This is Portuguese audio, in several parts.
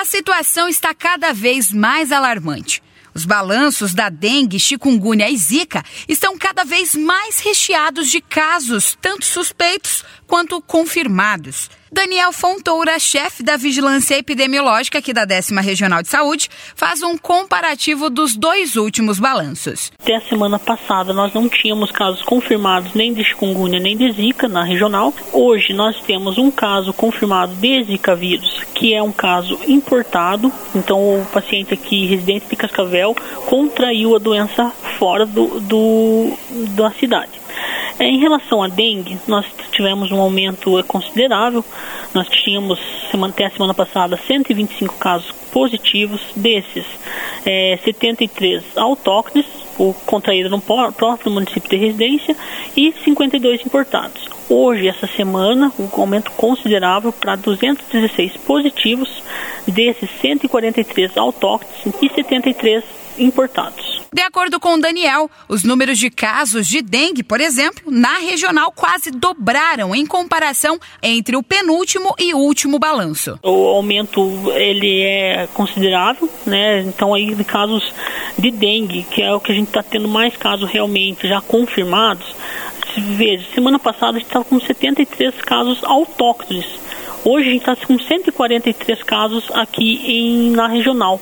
A situação está cada vez mais alarmante. Os balanços da dengue, chikungunya e zika estão cada vez mais recheados de casos, tanto suspeitos quanto confirmados. Daniel Fontoura, chefe da Vigilância Epidemiológica aqui da décima Regional de Saúde, faz um comparativo dos dois últimos balanços. Até a semana passada nós não tínhamos casos confirmados nem de chikungunya nem de zika na regional. Hoje nós temos um caso confirmado de zika vírus, que é um caso importado. Então o paciente aqui, residente de Cascavel, contraiu a doença fora do, do da cidade. É, em relação à dengue, nós tivemos um aumento considerável. Nós tínhamos, até a semana passada, 125 casos positivos, desses é, 73 autóctones, o contraído no próprio município de residência, e 52 importados. Hoje, essa semana, um aumento considerável para 216 positivos, desses 143 autóctones e 73 importados. De acordo com Daniel, os números de casos de dengue, por exemplo, na regional quase dobraram em comparação entre o penúltimo e último balanço. O aumento ele é considerável, né? Então aí de casos de dengue, que é o que a gente está tendo mais casos realmente já confirmados. Veja, semana passada a gente estava com 73 casos autóctones. Hoje a gente está com 143 casos aqui em, na regional.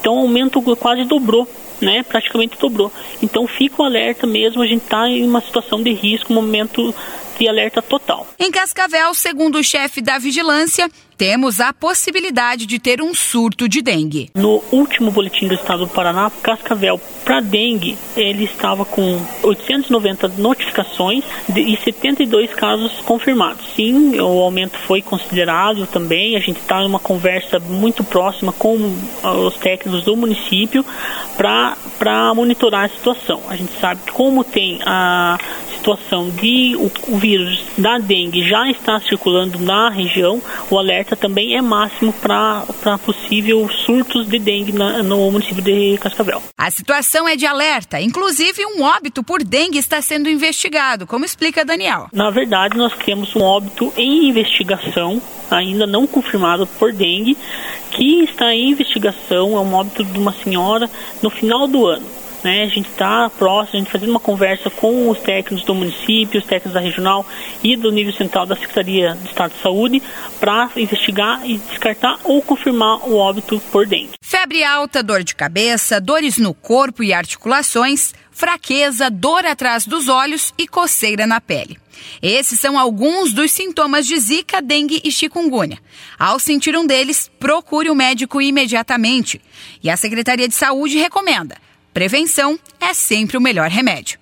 Então o aumento quase dobrou né, praticamente dobrou. Então fica o alerta mesmo, a gente está em uma situação de risco, momento de alerta total. Em Cascavel, segundo o chefe da vigilância, temos a possibilidade de ter um surto de dengue. No último boletim do estado do Paraná, Cascavel para dengue, ele estava com 890 notificações e 72 casos confirmados. Sim, o aumento foi considerável também. A gente está em uma conversa muito próxima com os técnicos do município para monitorar a situação. A gente sabe que como tem a situação de o, o vírus da dengue já está circulando na região, o alerta também é máximo para possível surtos de dengue na, no município de Cascavel. A situação é de alerta, inclusive um óbito por dengue está sendo investigado, como explica Daniel. Na verdade, nós temos um óbito em investigação, ainda não confirmado por dengue, que está em investigação, é um óbito de uma senhora no final do ano. Né? A gente está próximo, a gente fazendo uma conversa com os técnicos do município, os técnicos da regional e do nível central da Secretaria de Estado de Saúde para investigar e descartar ou confirmar o óbito por dengue. Febre alta, dor de cabeça, dores no corpo e articulações, fraqueza, dor atrás dos olhos e coceira na pele. Esses são alguns dos sintomas de zika, dengue e chikungunya. Ao sentir um deles, procure o médico imediatamente. E a Secretaria de Saúde recomenda Prevenção é sempre o melhor remédio.